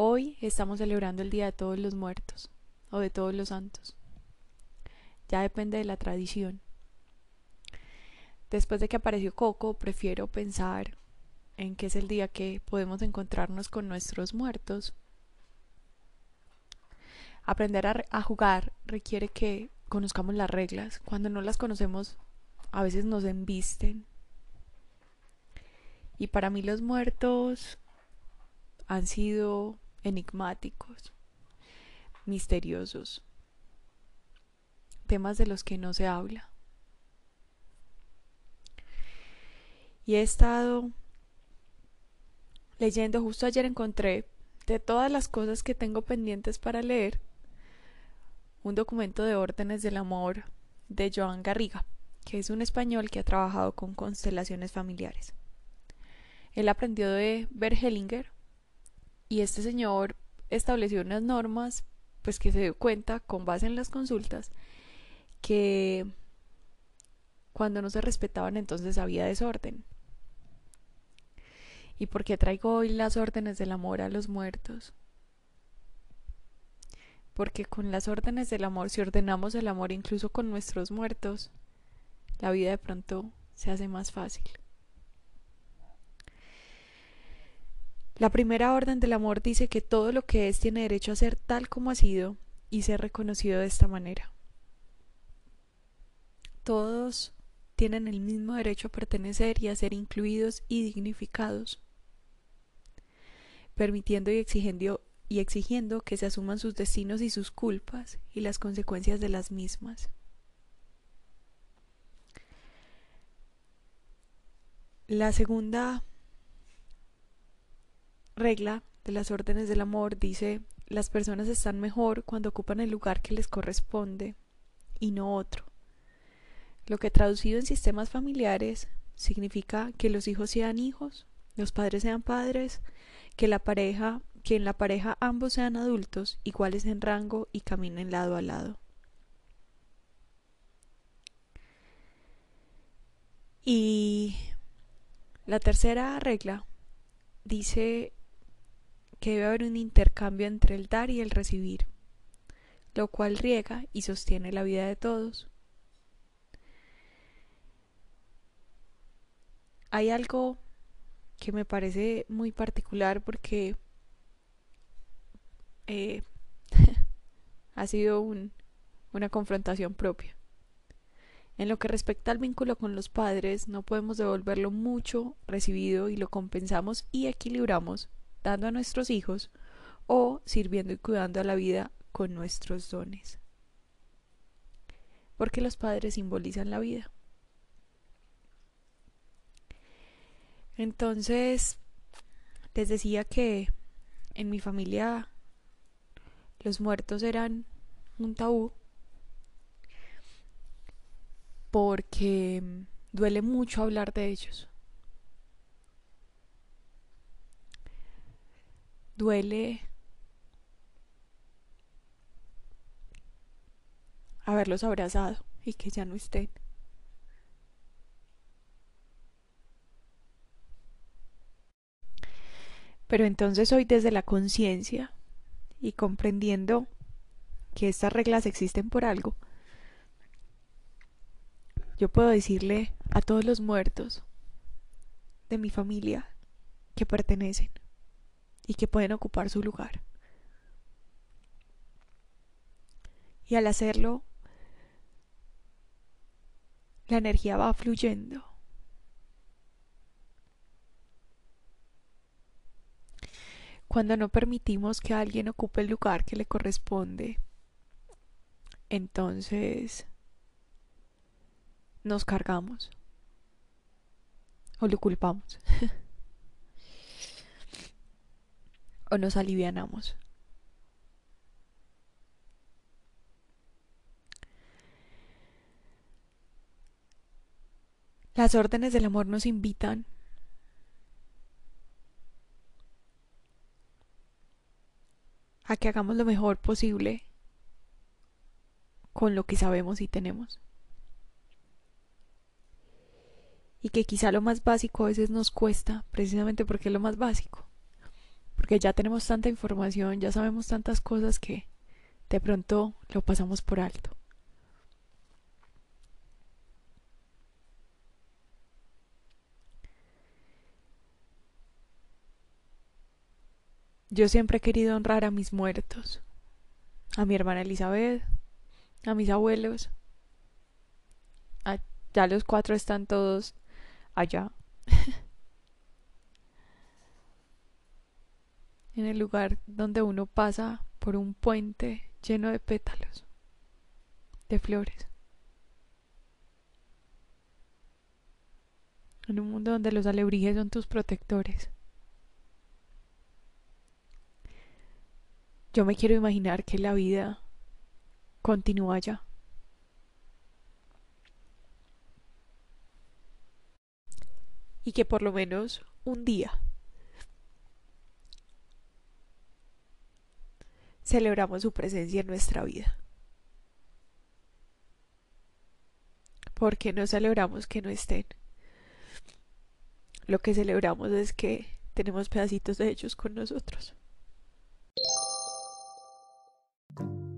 Hoy estamos celebrando el Día de Todos los Muertos o de Todos los Santos. Ya depende de la tradición. Después de que apareció Coco, prefiero pensar en que es el día que podemos encontrarnos con nuestros muertos. Aprender a, jugar requiere que conozcamos las reglas. Cuando no las conocemos, a veces nos embisten. Y para mí los muertos han sido enigmáticos, misteriosos, temas de los que no se habla. Y he estado leyendo, justo ayer encontré, de todas las cosas que tengo pendientes para leer, un documento de órdenes del amor de Joan Garriga, que es un español que ha trabajado con constelaciones familiares. Él aprendió de Bergelinger y este señor estableció unas normas, pues que se dio cuenta con base en las consultas que cuando no se respetaban entonces había desorden. ¿Y por qué traigo hoy las órdenes del amor a los muertos? Porque con las órdenes del amor, si ordenamos el amor incluso con nuestros muertos, la vida de pronto se hace más fácil. La primera orden del amor dice que todo lo que es tiene derecho a ser tal como ha sido y ser reconocido de esta manera. Todos tienen el mismo derecho a pertenecer y a ser incluidos y dignificados, permitiendo y exigiendo, y exigiendo que se asuman sus destinos y sus culpas y las consecuencias de las mismas. La segunda regla de las órdenes del amor dice las personas están mejor cuando ocupan el lugar que les corresponde y no otro. Lo que traducido en sistemas familiares significa que los hijos sean hijos, los padres sean padres, que la pareja, que en la pareja ambos sean adultos, iguales en rango y caminen lado a lado. Y la tercera regla dice que debe haber un intercambio entre el dar y el recibir, lo cual riega y sostiene la vida de todos. Hay algo que me parece muy particular porque eh, ha sido una confrontación propia. En lo que respecta al vínculo con los padres, no podemos devolver mucho recibido y lo compensamos y equilibramos dando a nuestros hijos o sirviendo y cuidando a la vida con nuestros dones. Porque los padres simbolizan la vida. Entonces, les decía que en mi familia los muertos eran un tabú porque duele mucho hablar de ellos. Duele haberlos abrazado y que ya no estén. Pero entonces hoy desde la conciencia y comprendiendo que estas reglas existen por algo, yo puedo decirle a todos los muertos de mi familia que pertenecen y que pueden ocupar su lugar. Y al hacerlo, la energía va fluyendo. Cuando no permitimos que alguien ocupe el lugar que le corresponde, entonces nos cargamos o lo culpamos. o nos alivianamos. Las órdenes del amor nos invitan a que hagamos lo mejor posible con lo que sabemos y tenemos. Y que quizá lo más básico a veces nos cuesta, precisamente porque es lo más básico Porque ya tenemos tanta información, ya sabemos tantas cosas que de pronto lo pasamos por alto. Yo siempre he querido honrar a mis muertos, a mi hermana Elizabeth, a mis abuelos. ya los cuatro están todos allá. en el lugar donde uno pasa por un puente lleno de pétalos, de flores. En un mundo donde los alebrijes son tus protectores. Yo me quiero imaginar que la vida continúa allá. Y que por lo menos un día celebramos su presencia en nuestra vida. Porque no celebramos que no estén. Lo que celebramos es que tenemos pedacitos de ellos con nosotros.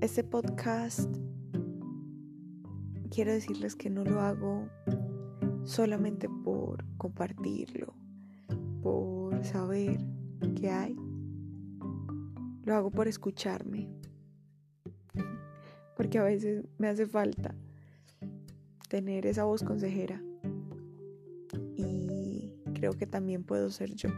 Este podcast quiero decirles que no lo hago solamente por compartirlo, por saber qué hay lo hago por escucharme. Porque a veces me hace falta tener esa voz consejera. Y creo que también puedo ser yo.